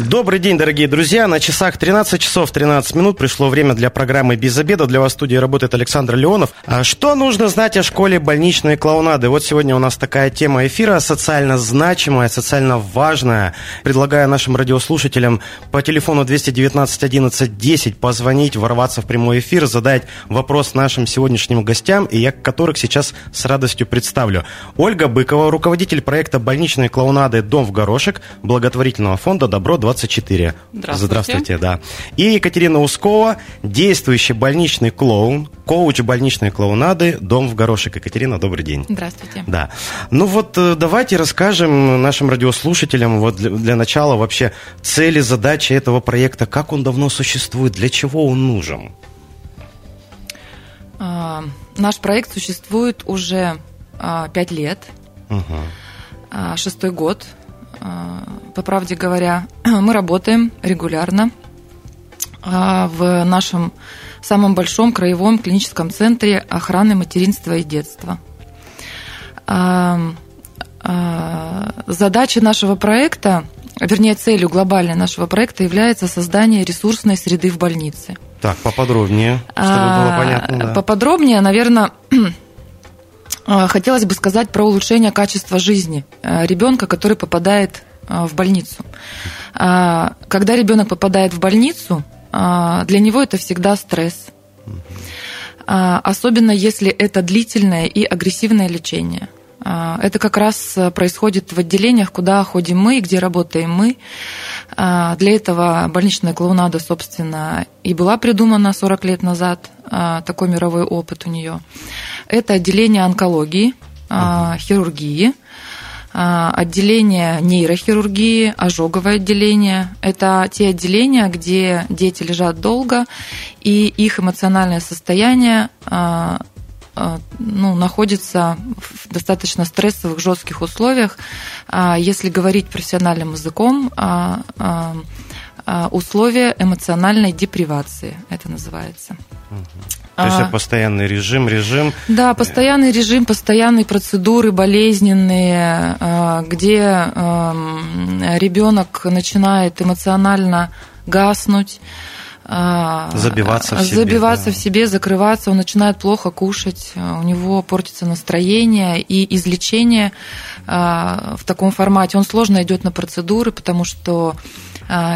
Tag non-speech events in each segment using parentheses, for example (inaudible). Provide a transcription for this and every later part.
Добрый день, дорогие друзья. На часах 13 часов 13 минут пришло время для программы «Без обеда». Для вас в студии работает Александр Леонов. А что нужно знать о школе больничной клоунады? Вот сегодня у нас такая тема эфира, социально значимая, социально важная. Предлагаю нашим радиослушателям по телефону 219 11 10 позвонить, ворваться в прямой эфир, задать вопрос нашим сегодняшним гостям, и я которых сейчас с радостью представлю. Ольга Быкова, руководитель проекта больничной клоунады «Дом в горошек» благотворительного фонда «Добро-20 24. Здравствуйте. Здравствуйте, да. И Екатерина Ускова, действующий больничный клоун, коуч больничной клоунады, дом в горошек. Екатерина, добрый день. Здравствуйте. Да. Ну вот э, давайте расскажем нашим радиослушателям вот для, для начала вообще цели, задачи этого проекта, как он давно существует, для чего он нужен. А, наш проект существует уже а, пять лет, угу. а, шестой год. А, по правде говоря, (clears throat) мы работаем регулярно а, в нашем самом большом краевом клиническом центре охраны материнства и детства. А, задача нашего проекта, вернее, целью глобальной нашего проекта является создание ресурсной среды в больнице. Так, поподробнее, чтобы было понятно. Да. Поподробнее, наверное, (clears throat) хотелось бы сказать про улучшение качества жизни ребенка, который попадает а, в больницу. А, когда ребенок попадает в больницу, а, для него это всегда стресс. Особенно если это длительное и агрессивное лечение. Это как раз происходит в отделениях, куда ходим мы где работаем мы. Для этого больничная клоунада, собственно, и была придумана 40 лет назад. Такой мировой опыт у нее. Это отделение онкологии, хирургии, а, отделение нейрохирургии, ожоговое отделение. Это те отделения, где дети лежат долго, и их эмоциональное состояние а, а, ну, находится в достаточно стрессовых, жестких условиях. Если говорить профессиональным языком, условия эмоциональной депривации, это называется. То есть это постоянный режим, режим. Да, постоянный режим, постоянные процедуры болезненные, а, где эм, ребенок начинает эмоционально гаснуть. А, забиваться в себе. Забиваться да. в себе, закрываться, он начинает плохо кушать, у него портится настроение и излечение а, в таком формате. Он сложно идет на процедуры, потому что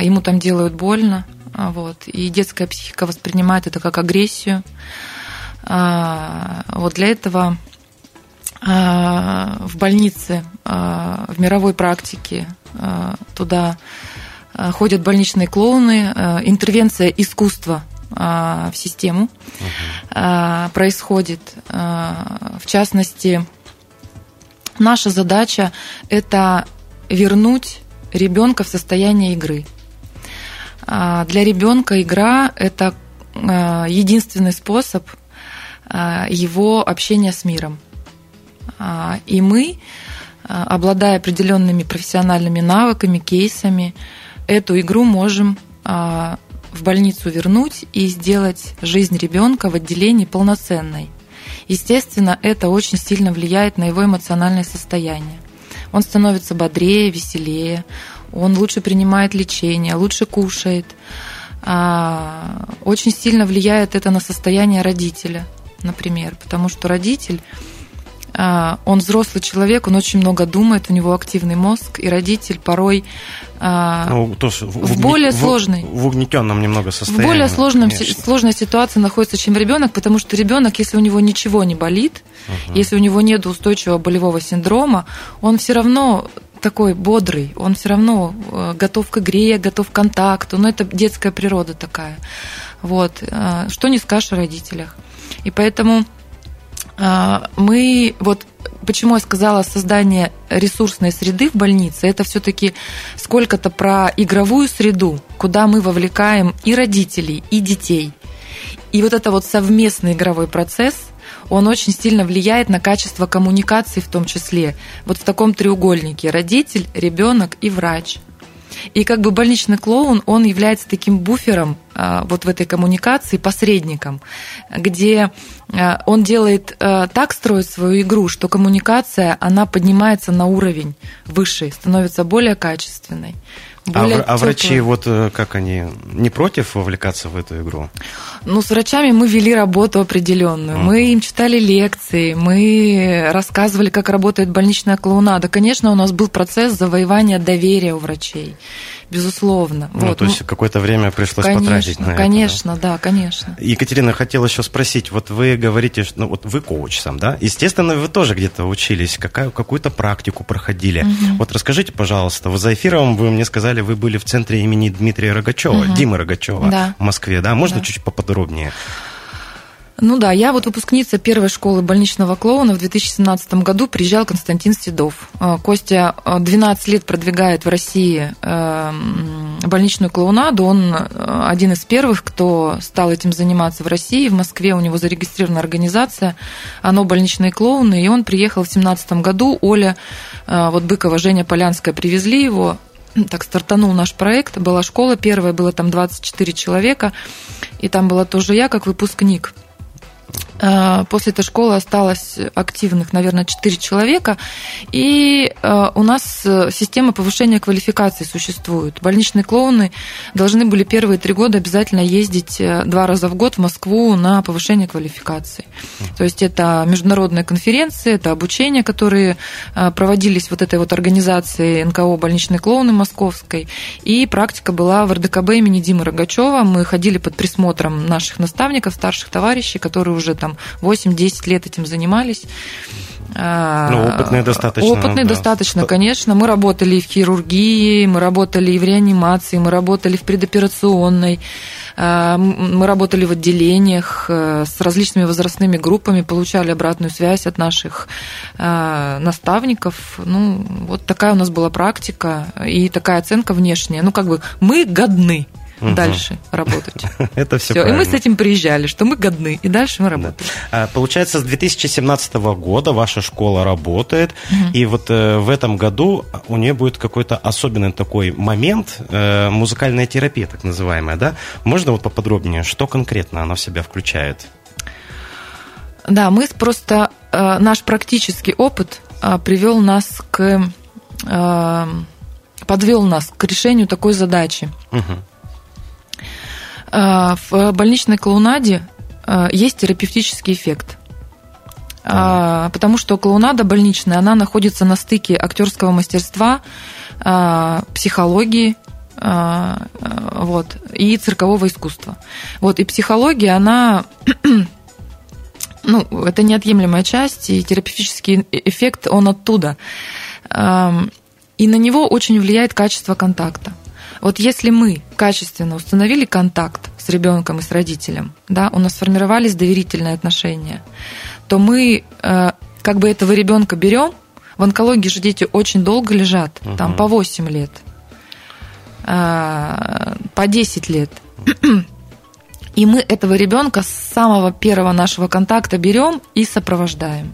ему там делают больно. А, вот. И детская психика воспринимает это как агрессию. А, вот для этого а, в больнице, в мировой практике туда ходят больничные клоуны, интервенция искусства в систему происходит. В частности, наша задача – это вернуть ребенка в состояние игры – для ребенка игра – это а, единственный способ а, его общения с миром. И мы, обладая определенными профессиональными навыками, кейсами, эту игру можем в больницу вернуть и сделать жизнь ребенка в отделении полноценной. Естественно, это очень сильно влияет на его эмоциональное состояние. Он становится бодрее, веселее, он лучше принимает лечение, лучше кушает. А, очень сильно влияет это на состояние родителя, например, потому что родитель а, он взрослый человек, он очень много думает, у него активный мозг, и родитель порой ну, в, в более в, сложной, в угнетенном немного состоянии. В более сложном, сложной ситуации находится, чем ребенок, потому что ребенок, если у него ничего не болит, угу. если у него нет устойчивого болевого синдрома, он все равно такой бодрый, он все равно э, готов к игре, готов к контакту, но это детская природа такая. Вот. Э, что не скажешь о родителях. И поэтому э, мы вот почему я сказала создание ресурсной среды в больнице, это все-таки сколько-то про игровую среду, куда мы вовлекаем и родителей, и детей. И вот это вот совместный игровой процесс – он очень сильно влияет на качество коммуникации в том числе. Вот в таком треугольнике родитель, ребенок и врач. И как бы больничный клоун, он является таким буфером а, вот в этой коммуникации, посредником, где а, он делает а, так, строит свою игру, что коммуникация, она поднимается на уровень выше, становится более качественной. А, а врачи, вот э, как они, не против вовлекаться в эту игру? Ну, с врачами мы вели работу определенную. Mm. Мы им читали лекции, мы рассказывали, как работает больничная клоунада. Конечно, у нас был процесс завоевания доверия у врачей безусловно. Ну, вот. то есть какое-то время пришлось конечно, потратить на конечно, это. да? да, конечно. Екатерина, хотел еще спросить, вот вы говорите, ну вот вы коуч сам, да? Естественно, вы тоже где-то учились, какая, какую-то практику проходили. Угу. Вот расскажите, пожалуйста, вы за эфиром вы мне сказали, вы были в центре имени Дмитрия Рогачева, угу. Димы Рогачева да. в Москве, да? Можно да. чуть поподробнее? Ну да, я вот выпускница первой школы больничного клоуна в 2017 году приезжал Константин Седов. А, Костя 12 а, лет продвигает в России эм, больничную клоунаду. Он э, один из первых, кто стал этим заниматься в России. В Москве у него зарегистрирована организация «Оно больничные клоуны». И он приехал в 2017 году. Оля, э, вот Быкова, Женя Полянская привезли его так стартанул наш проект. Была школа первая, было там 24 человека, и там была тоже я как выпускник – Э, после этой школы осталось активных, наверное, 4 человека. И э, у нас э, система повышения квалификации существует. Больничные клоуны должны были первые три года обязательно ездить два раза в год в Москву на повышение квалификации. То есть это международные конференции, это обучения, которые проводились вот этой вот организацией НКО «Больничные клоуны» московской. И практика была в РДКБ имени Димы Рогачева. Мы ходили под присмотром наших наставников, старших товарищей, которые уже там 8-10 лет этим занимались. А, ну, опытные достаточно. Опытные да. достаточно, конечно. Мы работали и в хирургии, мы работали и в реанимации, мы работали в предоперационной, а, мы работали в отделениях э, с различными возрастными группами, получали обратную связь от наших а, наставников. Ну, вот такая у нас была практика и такая оценка внешняя. Ну, как бы мы годны угу. дальше работать. (laughs) Это все, все. И мы с этим приезжали, что мы годны, и дальше мы работаем. Да. А, получается, с 2017 года ваша школа работает, угу. и вот э, в этом году у нее будет какой-то особенный такой момент, э, музыкальная терапия, так называемая, да? Можно вот поподробнее, что конкретно она в себя включает? Да, мы просто, э, наш практический опыт э, привел нас к, э, подвел нас к решению такой задачи. Угу в больничной клоунаде э, есть терапевтический эффект. А, потому что клоунада больничная, она находится на стыке актерского мастерства, э, психологии, вот, и циркового искусства. Вот, и психология, она (clears throat) ну, это неотъемлемая часть, и терапевтический эффект, он оттуда. Эм, и на него очень влияет качество контакта. Вот если мы качественно установили контакт с ребенком и с родителем, да, у нас сформировались доверительные отношения, то мы э, как бы этого ребенка берем. В онкологии же дети очень долго лежат, угу. там по 8 лет, э, по 10 лет. И мы этого ребенка с самого первого нашего контакта берем и сопровождаем.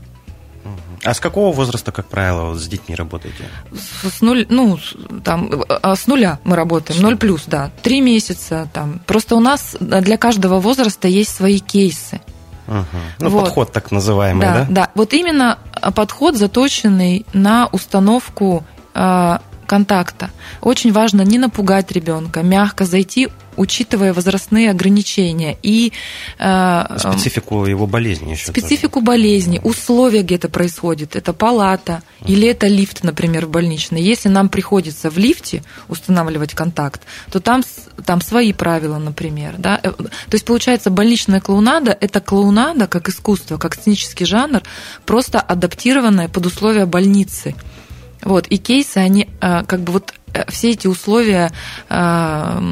А с какого возраста, как правило, вот с детьми работаете? С, с нуль, ну, там, а, с нуля мы работаем, ноль плюс, да. Три месяца там. Просто у нас для каждого возраста есть свои кейсы. Угу. Ну, вот. подход так называемый, да? Да, да. Вот именно подход заточенный на установку а, контакта. Очень важно не напугать ребенка, мягко зайти, учитывая возрастные ограничения и э, специфику его болезни еще. Специфику тоже. болезни, условия, где это происходит. Это палата uh-huh. или это лифт, например, в больничной. Если нам приходится в лифте устанавливать контакт, то там там свои правила, например, да. Э, то есть получается больничная клоунада это клоунада как искусство, как сценический жанр, просто адаптированная под условия больницы. Вот, и кейсы, они а, как бы вот э, все эти условия а,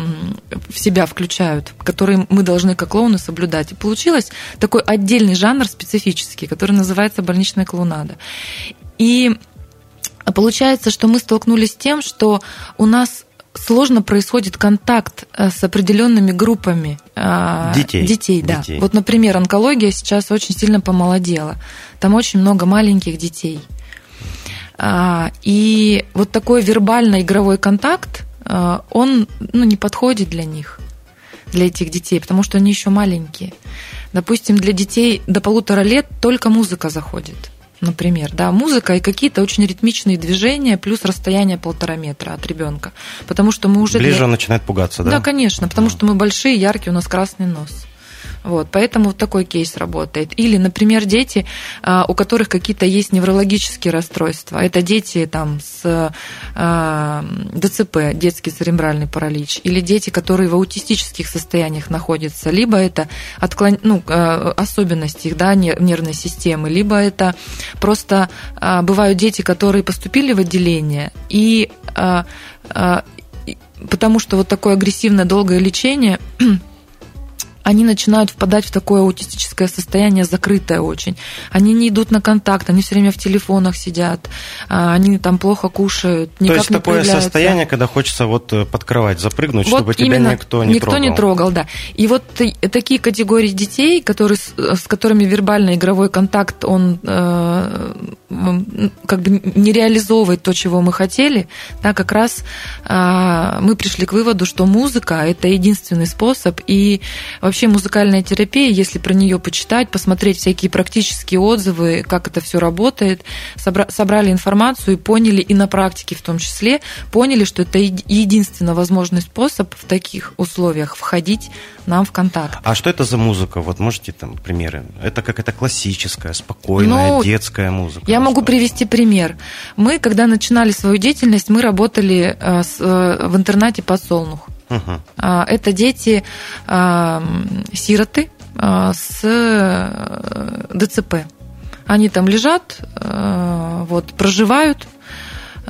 в себя включают, которые мы должны как клоуны соблюдать. И получилось такой отдельный жанр специфический, который называется больничная клоунада. И получается, что мы столкнулись с тем, что у нас сложно происходит контакт э, с определенными группами детей. Детей, да. Детей. Вот, например, онкология сейчас очень сильно помолодела. Там очень много маленьких детей. А, и вот такой вербально-игровой контакт он ну, не подходит для них, для этих детей, потому что они еще маленькие. Допустим, для детей до полутора лет только музыка заходит например, да, музыка и какие-то очень ритмичные движения, плюс расстояние полтора метра от ребенка, потому что мы уже ближе для... он начинает пугаться, да? Да, конечно, потому что мы большие, яркие, у нас красный нос. Вот, поэтому вот такой кейс работает. Или, например, дети, а, у которых какие-то есть неврологические расстройства. Это дети там, с а, ДЦП, детский церебральный паралич. Или дети, которые в аутистических состояниях находятся. Либо это отклон... ну, а, особенности их да, нервной системы, либо это просто бывают дети, которые поступили в отделение и потому что вот такое агрессивное долгое лечение (clears throat) они начинают впадать в такое аутистическое состояние, закрытое очень. Они не идут на контакт, они все время в телефонах сидят, а, они там плохо кушают, никак То есть не такое состояние, когда хочется вот э, под кровать запрыгнуть, вот чтобы тебя никто не никто трогал. не трогал, да. И вот такие категории детей, которые, с которыми вербальный игровой контакт, он э, как бы не реализовывает то, чего мы хотели, да, как раз э, мы пришли к выводу, что музыка – это единственный способ, и Вообще музыкальная терапия, если про нее почитать, посмотреть всякие практические отзывы, как это все работает, собрали информацию и поняли, и на практике в том числе, поняли, что это единственно возможный способ в таких условиях входить нам в контакт. А что это за музыка? Вот можете там примеры? Это какая-то классическая, спокойная, ну, детская музыка? Я могу привести пример. Мы, когда начинали свою деятельность, мы работали э, э, в интернате «Подсолнух». Угу. Это дети а, сироты а, с э, ДЦП. Они там лежат, вот, проживают,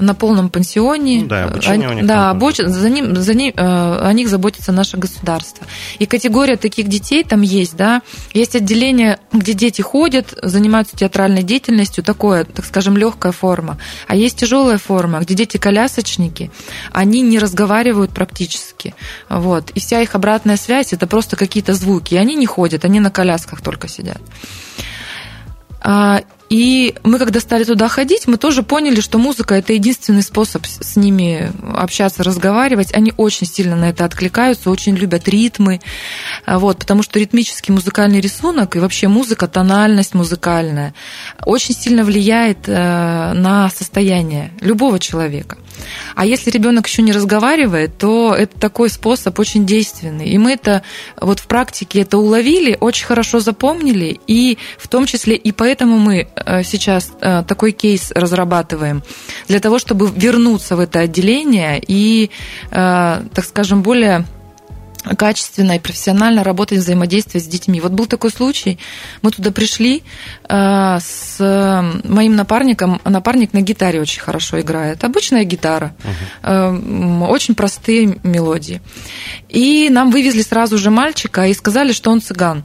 на полном пансионе. Ну, да, обучение они, у них. Да, обуч... за, ним, за ним, э, о них заботится наше государство. И категория таких детей там есть, да. Есть отделение, где дети ходят, занимаются театральной деятельностью, такое, так скажем, легкая форма. А есть тяжелая форма, где дети колясочники, они не разговаривают практически. Вот. И вся их обратная связь это просто какие-то звуки. И они не ходят, они на колясках только сидят. И мы, когда стали туда ходить, мы тоже поняли, что музыка это единственный способ с ними общаться, разговаривать. Они очень сильно на это откликаются, очень любят ритмы. А, вот, потому что ритмический музыкальный рисунок и вообще музыка, тональность музыкальная очень сильно влияет э, на состояние любого человека. А если ребенок еще не разговаривает, то это такой способ очень действенный. И мы это вот в практике это уловили, очень хорошо запомнили, и в том числе и поэтому мы э, сейчас э, такой кейс разрабатываем для того, чтобы вернуться в это отделение и, э, так скажем, более качественно и профессионально работать взаимодействие с детьми. Вот был такой случай, мы туда пришли э, с моим напарником, напарник на гитаре очень хорошо играет, обычная гитара, uh-huh. очень простые мелодии. И нам вывезли сразу же мальчика и сказали, что он цыган.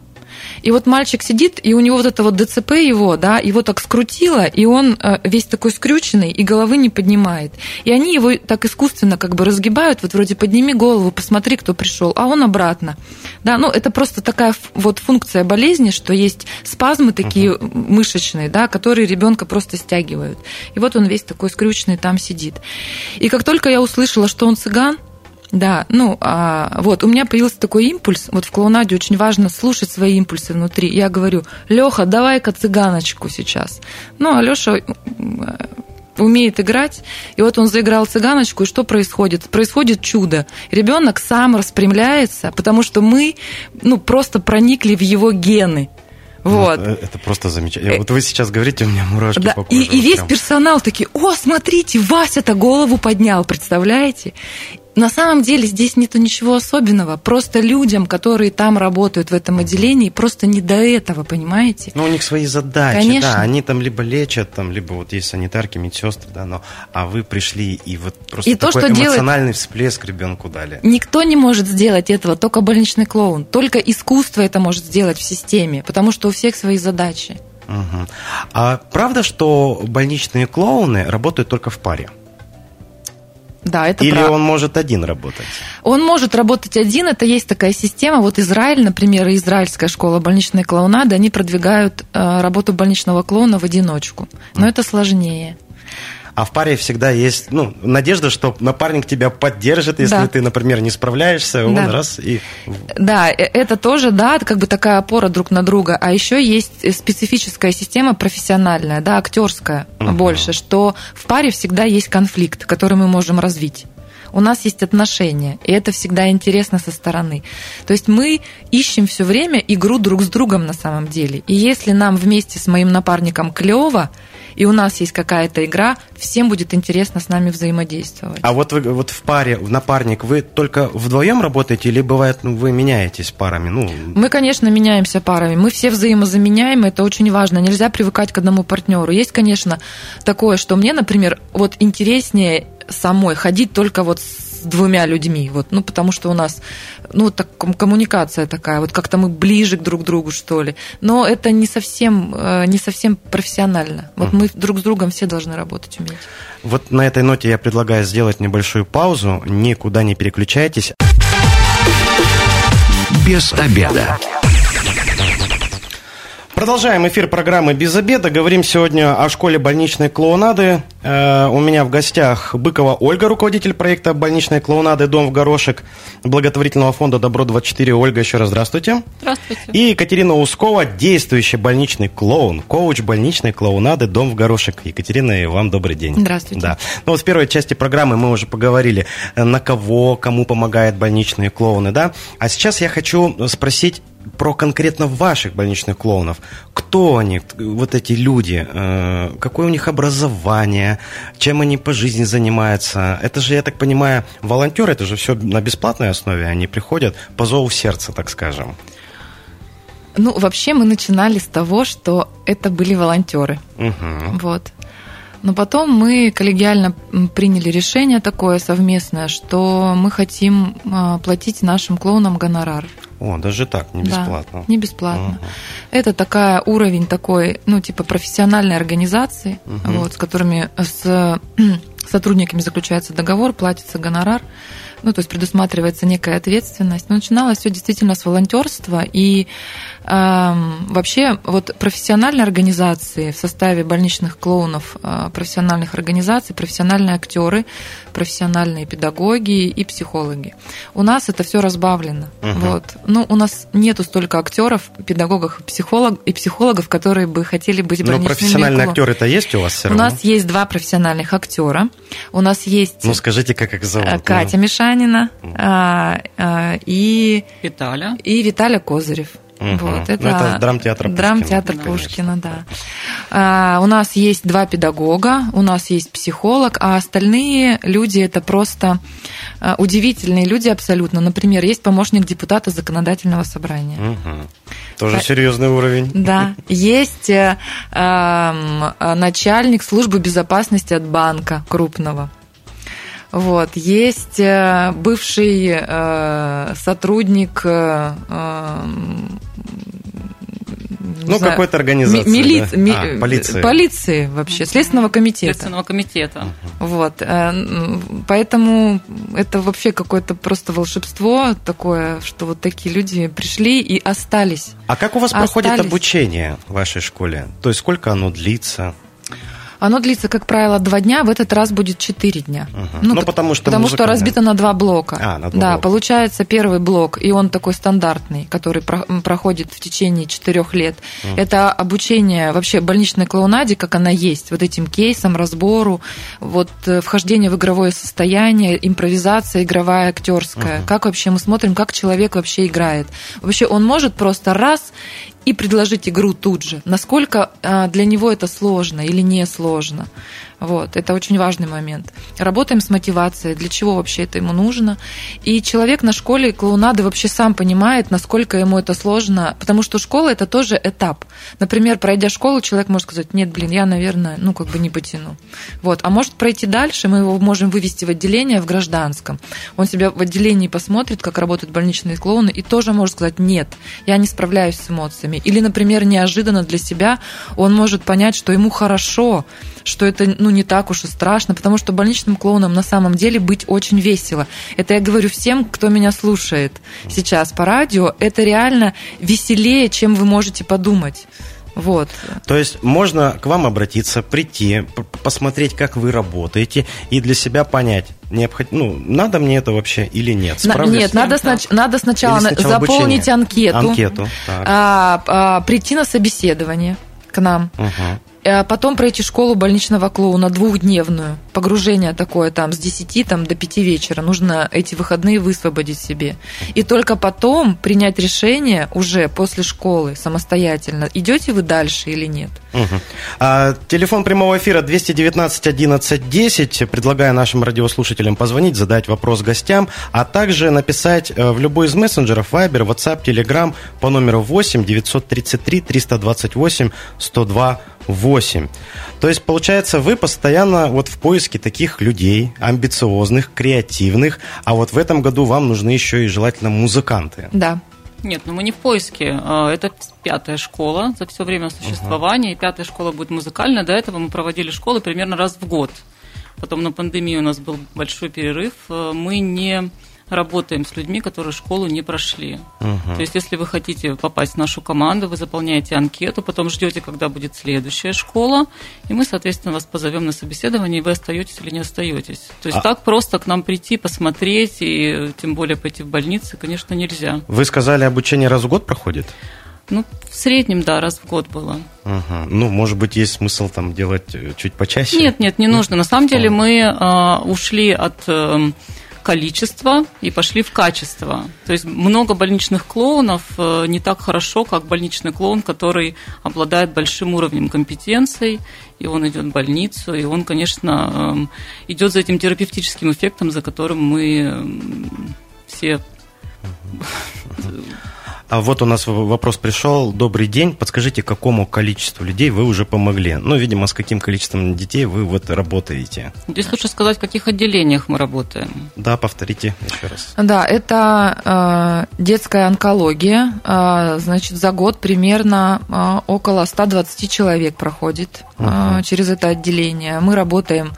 И вот мальчик сидит, и у него вот это вот ДЦП его, да, его так скрутило, и он э, весь такой скрюченный, и головы не поднимает. И они его так искусственно как бы разгибают, вот вроде подними голову, посмотри, кто пришел, а он обратно. Да, ну это просто такая вот функция болезни, что есть спазмы такие uh-huh. мышечные, да, которые ребенка просто стягивают. И вот он весь такой скрюченный там сидит. И как только я услышала, что он цыган, да, ну, а, вот, у меня появился такой импульс, вот в клоунаде очень важно слушать свои импульсы внутри. Я говорю, Леха, давай-ка цыганочку сейчас. Ну, а Леша умеет играть, и вот он заиграл цыганочку, и что происходит? Происходит чудо. Ребенок сам распрямляется, потому что мы, ну, просто проникли в его гены. Вот. Ну, это просто замечательно. Вот вы сейчас говорите, у меня мурашки да, по коже. И, и весь персонал такие, о, смотрите, Вася-то голову поднял, представляете? На самом деле здесь нету ничего особенного. Просто людям, которые там работают в этом отделении, просто не до этого, понимаете? Ну, у них свои задачи, Конечно. да. Они там либо лечат, там, либо вот есть санитарки, медсестры, да, но а вы пришли и вот просто и такой то, что эмоциональный делает... всплеск ребенку дали. Никто не может сделать этого, только больничный клоун. Только искусство это может сделать в системе, потому что у всех свои задачи. Угу. А правда, что больничные клоуны работают только в паре? Да, это Или прав... он может один работать? Он может работать один, это есть такая система. Вот Израиль, например, израильская школа больничной клоунады, они продвигают э, работу больничного клоуна в одиночку. Но mm. это сложнее. А в паре всегда есть ну, надежда, что напарник тебя поддержит, если да. ты, например, не справляешься, он да. раз и... Да, э, это тоже, да, как бы такая опора друг на друга. А еще есть специфическая система профессиональная, да, актерская угу. больше, что в паре всегда есть конфликт, который мы можем развить у нас есть отношения, и это всегда интересно со стороны. То есть мы ищем все время игру друг с другом на самом деле. И если нам вместе с моим напарником клево, и у нас есть какая-то игра, всем будет интересно с нами взаимодействовать. А вот вы вот в паре, в напарник, вы только вдвоем работаете или бывает ну, вы меняетесь парами? Ну... Мы, конечно, меняемся парами. Мы все взаимозаменяемы, это очень важно. Нельзя привыкать к одному партнеру. Есть, конечно, такое, что мне, например, вот интереснее самой ходить только вот с двумя людьми, вот, ну, потому что у нас, ну, так, коммуникация такая, вот как-то мы ближе к друг другу, что ли. Но это не совсем, э, не совсем профессионально. Вот мы друг с другом все должны работать уметь. Вот на этой ноте я предлагаю сделать небольшую паузу, никуда не переключайтесь. Без обеда. Продолжаем эфир программы «Без обеда». Говорим сегодня о школе больничной клоунады. Э, у меня в гостях Быкова Ольга, руководитель проекта больничной клоунады «Дом в горошек» благотворительного фонда «Добро-24». Ольга, еще раз здравствуйте. Здравствуйте. И Екатерина Ускова, действующий больничный клоун, коуч больничной клоунады «Дом в горошек». Екатерина, вам добрый день. Здравствуйте. Да. Ну вот в первой части программы мы уже поговорили, на кого, кому помогают больничные клоуны, да? А сейчас я хочу спросить про конкретно ваших больничных клоунов. Кто они, вот эти люди, э, какое у них образование, чем они по жизни занимаются. Это же, я так понимаю, волонтеры, это же все на бесплатной основе, они приходят по зову сердца, так скажем. Ну, вообще мы начинали с того, что это были волонтеры. Угу. Вот. Но потом мы коллегиально приняли решение такое совместное, что мы хотим а, платить нашим клоунам гонорар. О, даже так, не бесплатно. Да, не бесплатно. Угу. Это такая уровень такой, ну, типа профессиональной организации, угу. вот, с которыми (clears throat) с сотрудниками заключается договор, платится гонорар ну, то есть предусматривается некая ответственность. Но начиналось все действительно с волонтерства, и э, вообще вот профессиональные организации в составе больничных клоунов, э, профессиональных организаций, профессиональные актеры, профессиональные педагоги и психологи. У нас это все разбавлено. Угу. Вот. Ну, у нас нету столько актеров, педагогов, психолог, и психологов, которые бы хотели быть больничными. Но профессиональные актеры это есть у вас все равно? У нас есть два профессиональных актера. У нас есть... Ну, скажите, как их зовут? Катя ну. Мишанина а, а, и... Виталя. И Виталя Козырев. Угу. Вот, это, ну, это драмтеатр Пушкина. Драмтеатр Пушкина, да. А, у нас есть два педагога, у нас есть психолог, а остальные люди это просто а, удивительные люди абсолютно. Например, есть помощник депутата законодательного собрания. Угу. Тоже а, серьезный уровень. Да. (laughs) Есть э, э, начальник службы безопасности от банка крупного. Вот. Есть э, бывший э, сотрудник э, ну, какой-то организации. Мили... Да? Ми... А, полиции. Полиции вообще, Следственного комитета. Следственного комитета. Вот. Поэтому это вообще какое-то просто волшебство такое, что вот такие люди пришли и остались. А как у вас остались. проходит обучение в вашей школе? То есть сколько оно длится? Оно длится, как правило, два дня, в этот раз будет четыре дня. Угу. Ну, ну, потому что Потому что разбито на два блока. А, на два да, блока. получается первый блок, и он такой стандартный, который про- проходит в течение четырех лет. Угу. Это обучение вообще больничной клоунаде, как она есть, вот этим кейсам, разбору, вот э, вхождение в игровое состояние, импровизация игровая, актерская. Угу. Как вообще мы смотрим, как человек вообще играет. Вообще он может просто раз и предложить игру тут же. Насколько а, для него это сложно или не сложно. Вот, это очень важный момент. Работаем с мотивацией, для чего вообще это ему нужно. И человек на школе клоунады вообще сам понимает, насколько ему это сложно, потому что школа это тоже этап. Например, пройдя школу, человек может сказать, нет, блин, я, наверное, ну, как бы не потяну. Вот. А может пройти дальше, мы его можем вывести в отделение в гражданском. Он себя в отделении посмотрит, как работают больничные клоуны, и тоже может сказать, нет, я не справляюсь с эмоциями. Или, например, неожиданно для себя он может понять, что ему хорошо, что это ну, не так уж и страшно, потому что больничным клоуном на самом деле быть очень весело. Это я говорю всем, кто меня слушает сейчас по радио, это реально веселее, чем вы можете подумать. Вот. То есть можно к вам обратиться, прийти, посмотреть, как вы работаете, и для себя понять, необход... ну, надо мне это вообще или нет. Справлюсь? Нет, надо, снач... надо сначала, сначала заполнить обучение. анкету, анкету а, а, прийти на собеседование к нам. Угу. А потом пройти школу больничного клоуна двухдневную. Погружение такое там с 10 там, до 5 вечера. Нужно эти выходные высвободить себе. И только потом принять решение уже после школы самостоятельно, идете вы дальше или нет. А, телефон прямого эфира 219 11 10. Предлагаю нашим радиослушателям позвонить, задать вопрос гостям, а также написать э, в любой из мессенджеров Viber, WhatsApp, Telegram по номеру 8 933 328 102 8. То есть, получается, вы постоянно вот в поиске таких людей, амбициозных, креативных, а вот в этом году вам нужны еще и желательно музыканты. Да. Нет, ну мы не в поиске. А, это пятая школа за все время существования. И пятая школа будет музыкальная. До этого мы проводили школы примерно раз в год. Потом на пандемию у нас был большой перерыв. А, мы не работаем с людьми, которые школу не прошли. Угу. То есть, если вы хотите попасть в нашу команду, вы заполняете анкету, потом ждете, когда будет следующая школа, и мы, соответственно, вас позовем на собеседование, и вы остаетесь или не остаетесь. То есть, а... так просто к нам прийти, посмотреть, и тем более пойти в больницу, конечно, нельзя. Вы сказали, обучение раз в год проходит? Ну, в среднем, да, раз в год было. Ага. Ну, может быть, есть смысл там делать э, чуть почаще? Нет, нет, не нужно. На самом деле мы э, ушли от э, количество и пошли в качество. То есть много больничных клоунов э, не так хорошо, как больничный клоун, который обладает большим уровнем компетенций, и он идет в больницу, и он, конечно, эм, идет за этим терапевтическим эффектом, за которым мы эм, все а вот у нас вопрос пришел. Добрый день. Подскажите, какому количеству людей вы уже помогли? Ну, видимо, с каким количеством детей вы вот работаете? Здесь лучше сказать, в каких отделениях мы работаем. Да, повторите еще раз. Да, это э, детская онкология. Э, значит, за год примерно э, около 120 человек проходит uh-huh. через это отделение. Мы работаем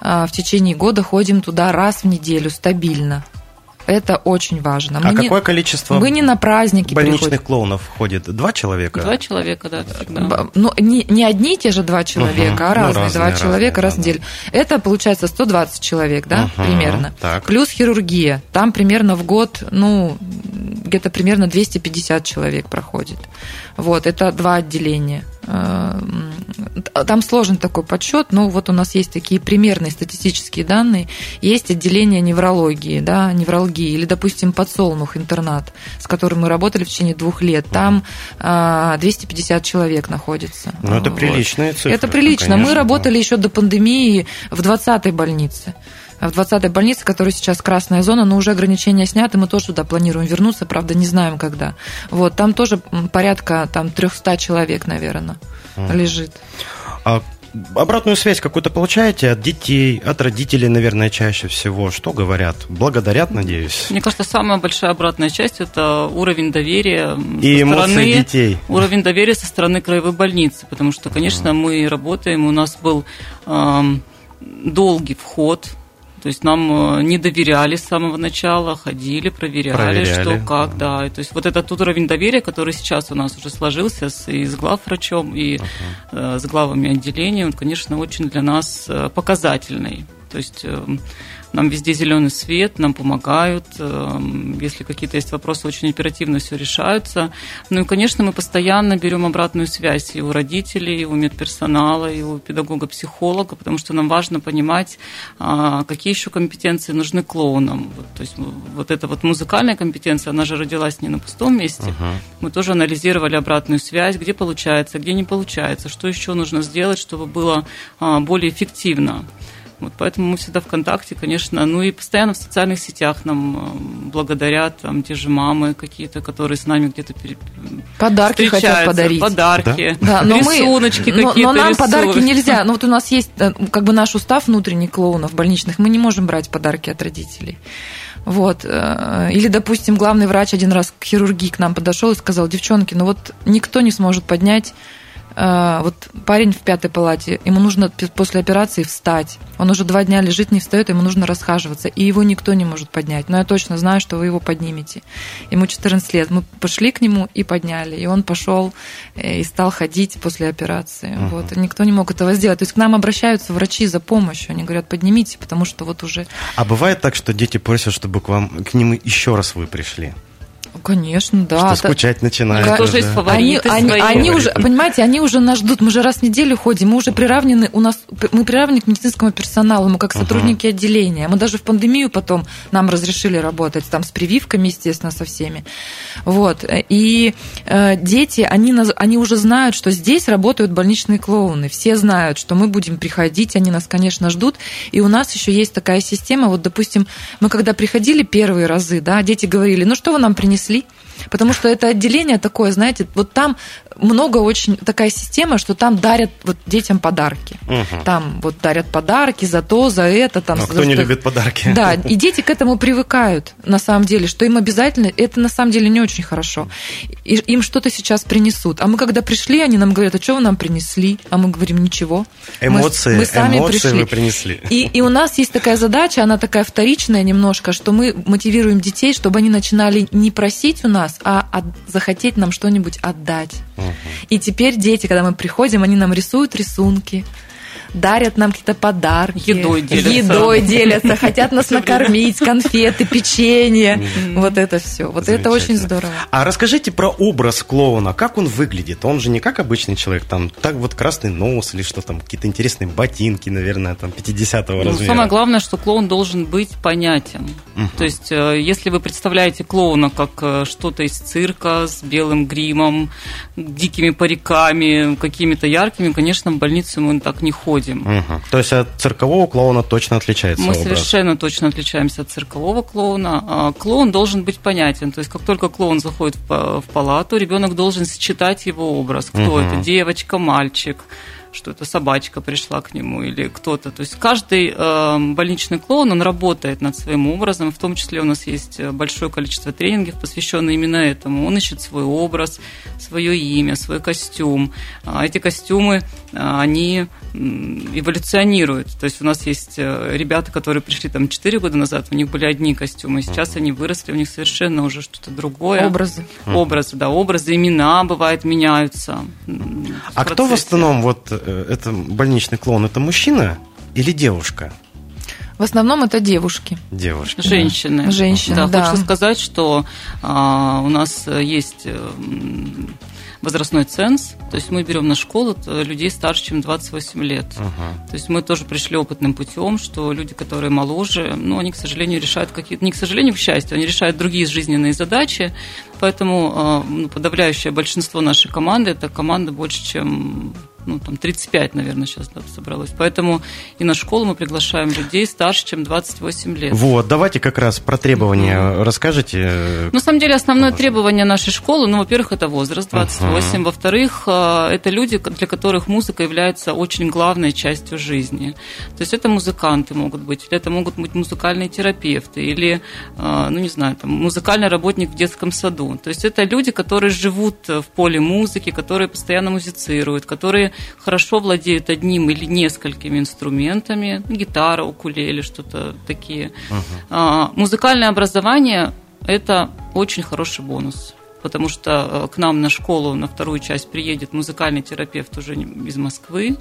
в течение года, ходим туда раз в неделю стабильно. Это очень важно. Мы а не, какое количество мы не на праздники больничных приходим. клоунов ходит? Два человека? Два человека, да, всегда. Ну, не, не одни и те же два человека, угу. а разные, ну, разные два разные, человека разные, раз в неделю. Да. Это получается 120 человек, да, угу. примерно. Так. Плюс хирургия. Там примерно в год, ну, где-то примерно 250 человек проходит. Вот, это два отделения. Эм, там сложный такой подсчет, но вот у нас есть такие примерные статистические данные. Есть отделение неврологии, да, неврологии, или, допустим, подсолнух интернат, с которым мы работали в течение двух лет. Там 250 а, человек находится. Ну, это вот. приличная цифра. Это прилично. Конечно, мы работали да. еще до пандемии в 20-й больнице в 20-й больнице, которая сейчас красная зона, но уже ограничения сняты, мы тоже туда планируем вернуться, правда, не знаем когда. Вот, там тоже порядка там 300 человек, наверное, mm. лежит. А обратную связь какую-то получаете от детей, от родителей, наверное, чаще всего? Что говорят? Благодарят, надеюсь? Мне кажется, самая большая обратная часть – это уровень доверия и со стороны, детей. Уровень доверия со стороны краевой больницы, потому что, конечно, мы работаем, у нас был эм, долгий вход то есть нам э, не доверяли с самого начала, ходили, проверяли, проверяли. что, как, да. И, то есть вот этот уровень доверия, который сейчас у нас уже сложился с, и с главврачом, и uh-huh. с главами отделения, он, конечно, очень для нас э, показательный. То есть эм, нам везде зеленый свет, нам помогают, эм, если какие-то есть вопросы, очень оперативно все решаются. Ну и, конечно, мы постоянно берем обратную связь и у родителей, и у медперсонала, и у педагога-психолога, потому что нам важно понимать, а, какие еще компетенции нужны клоунам. То есть вот эта вот музыкальная компетенция, она же родилась не на пустом месте. Uh-huh. Мы тоже анализировали обратную связь, где получается, где не получается, что еще нужно сделать, чтобы было а, более эффективно. Вот поэтому мы всегда в контакте, конечно, ну и постоянно в социальных сетях нам э, благодарят там те же мамы какие-то, которые с нами где-то пере... подарки хотят подарить, подарки, да? Да, но рисуночки мы, какие-то. Но, но нам рисуют. подарки нельзя. (laughs) Ну вот у нас есть э, как бы наш устав внутренний клоунов больничных, мы не можем брать подарки от родителей. Вот. Э, или, допустим, главный врач один раз к хирургии к нам подошел и сказал, девчонки, ну вот никто не сможет поднять вот парень в пятой палате, ему нужно после операции встать. Он уже два дня лежит, не встает, ему нужно расхаживаться. И его никто не может поднять. Но я точно знаю, что вы его поднимете. Ему 14 лет. Мы пошли к нему и подняли. И он пошел э, и стал ходить после операции. Угу. Вот. никто не мог этого сделать. То есть к нам обращаются врачи за помощью. Они говорят, поднимите, потому что вот уже... А бывает так, что дети просят, чтобы к вам, к ним еще раз вы пришли? Конечно, да. Что скучать начинают. Тоже есть фавориты они, они, они уже, понимаете, они уже нас ждут. Мы же раз в неделю ходим, мы уже приравнены, у нас, мы приравнены к медицинскому персоналу, мы как сотрудники uh-huh. отделения. Мы даже в пандемию потом нам разрешили работать, там с прививками, естественно, со всеми. Вот. И э, дети, они, они уже знают, что здесь работают больничные клоуны. Все знают, что мы будем приходить, они нас, конечно, ждут. И у нас еще есть такая система, вот, допустим, мы когда приходили первые разы, да, дети говорили, ну что вы нам принесли? Принесли, потому что это отделение такое, знаете, вот там много очень такая система, что там дарят вот детям подарки. Угу. Там вот дарят подарки за то, за это. Там, Но за кто не любит подарки? Да, (laughs) и дети к этому привыкают, на самом деле, что им обязательно, это на самом деле не очень хорошо. И им что-то сейчас принесут. А мы когда пришли, они нам говорят, а что вы нам принесли? А мы говорим, ничего. Эмоции, мы, мы сами эмоции пришли. вы принесли. И, и у нас есть такая задача, она такая вторичная немножко, что мы мотивируем детей, чтобы они начинали не просить у нас, а от, захотеть нам что-нибудь отдать. Угу. И теперь дети, когда мы приходим, они нам рисуют рисунки, дарят нам какие-то подарки. Едой делятся. Едой делятся, (laughs) хотят нас накормить, конфеты, печенье. Вот это все. Вот это очень здорово. А расскажите про образ клоуна. Как он выглядит? Он же не как обычный человек, там так вот красный нос или что там, какие-то интересные ботинки, наверное, там 50-го ну, размера. Самое главное, что клоун должен быть понятен. То есть, э, если вы представляете клоуна как э, что-то из цирка с белым гримом, дикими париками, какими-то яркими, конечно, в больницу мы так не ходим ходим. Угу. То есть от циркового клоуна точно отличается Мы образ. совершенно точно отличаемся от циркового клоуна. А, клоун должен быть понятен. То есть как только клоун заходит в палату, ребенок должен считать его образ. Кто угу. это? Девочка, мальчик что это собачка пришла к нему или кто-то. То есть каждый э, больничный клоун, он работает над своим образом, в том числе у нас есть большое количество тренингов, посвященных именно этому. Он ищет свой образ, свое имя, свой костюм. А эти костюмы, а, они эволюционируют. То есть у нас есть э, ребята, которые пришли там 4 года назад, у них были одни костюмы, сейчас они выросли, у них совершенно уже что-то другое. Образы. Образы, да, образы, имена бывает меняются. А кто в основном вот э, это больничный клоун, это мужчина или девушка? В основном это девушки. Девушки. Женщины. Да. Женщины, да. да. Хочу сказать, что а, у нас есть э, возрастной ценз, то есть мы берем на школу людей старше, чем 28 лет. Uh-huh. То есть мы тоже пришли опытным путем, что люди, которые моложе, ну, они, к сожалению, решают какие-то, не к сожалению, к счастью, они решают другие жизненные задачи, поэтому а, ну, подавляющее большинство нашей команды – это команда больше, чем ну, там 35, наверное, сейчас да, собралось. Поэтому и на школу мы приглашаем людей старше, чем 28 лет. Вот, давайте как раз про требования mm-hmm. расскажите. На самом деле, основное требование нашей школы, ну, во-первых, это возраст 28, uh-huh. во-вторых, э, это люди, для которых музыка является очень главной частью жизни. То есть это музыканты могут быть, или это могут быть музыкальные терапевты, или, э, ну, не знаю, там, музыкальный работник в детском саду. То есть это люди, которые живут в поле музыки, которые постоянно музицируют, которые хорошо владеют одним или несколькими инструментами, гитара, укулеле, что-то такие. Uh-huh. Музыкальное образование – это очень хороший бонус потому что э, к нам на школу на вторую часть приедет музыкальный терапевт уже из Москвы,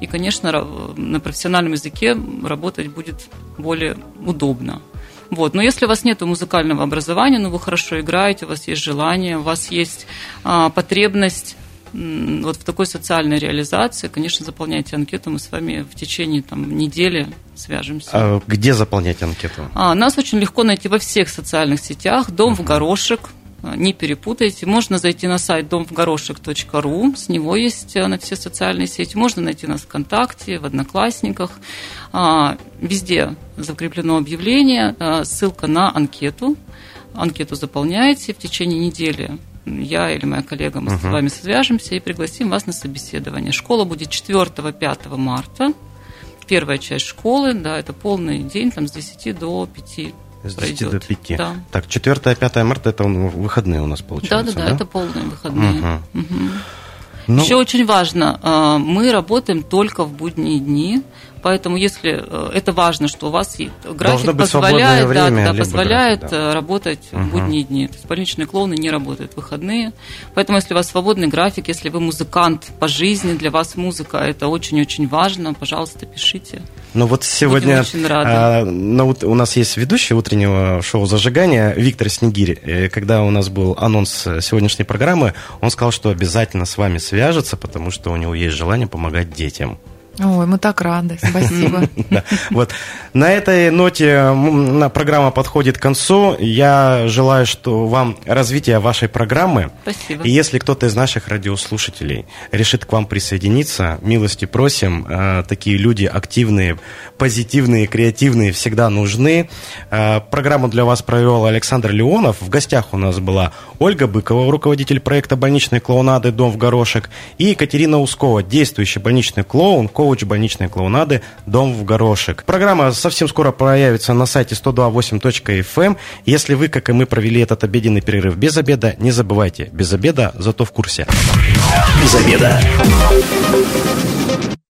и, конечно, на профессиональном языке работать будет более удобно. Вот. Но если у вас нет музыкального образования, но вы хорошо играете, у вас есть желание, у вас есть а, потребность вот в такой социальной реализации, конечно, заполняйте анкету, мы с вами в течение там, недели свяжемся. А где заполнять анкету? А, нас очень легко найти во всех социальных сетях. Дом uh-huh. в горошек, не перепутайте. Можно зайти на сайт домвгорошек.ру, с него есть э, на все социальные сети. Можно найти нас ВКонтакте, в Одноклассниках. А, везде закреплено объявление, э, ссылка на анкету. Анкету заполняете в течение недели я или моя коллега, мы uh-huh. с вами свяжемся и пригласим вас на собеседование. Школа будет 4-5 марта. Первая часть школы, да, это полный день, там с 10 до 5 с 10 до 5. Да. Так, 4-5 марта это выходные у нас получается. Да, да, да, это полные выходные. Угу. Угу. Ну... Еще очень важно, а, мы работаем только в будние дни, Поэтому, если э, это важно, что у вас график позволяет, время, да, да, позволяет график, да. работать угу. в будние дни. То есть больничные клоуны не работают в выходные. Поэтому, если у вас свободный график, если вы музыкант по жизни, для вас музыка это очень-очень важно, пожалуйста, пишите. Ну вот сегодня а, ну, у нас есть ведущий утреннего шоу «Зажигание» Виктор Снегирь. Э, когда у нас был анонс сегодняшней программы, он сказал, что обязательно с вами свяжется, потому что у него есть желание помогать детям. Ой, мы так рады, спасибо. (laughs) Вот на этой ноте программа подходит к концу. Я желаю, что вам развития вашей программы. Спасибо. И если кто-то из наших радиослушателей решит к вам присоединиться, милости просим. Э, такие люди активные, позитивные, креативные всегда нужны. Э, программу для вас провел Александр Леонов. В гостях у нас была Ольга Быкова, руководитель проекта больничной клоунады «Дом в горошек», и Екатерина Ускова, действующий больничный клоун, коуч больничной клоунады «Дом в горошек». Программа совсем скоро появится на сайте 128.fm. Эм. Если вы, как и мы, провели этот обеденный перерыв без обеда, не забывайте, без обеда, зато в курсе. Без обеда.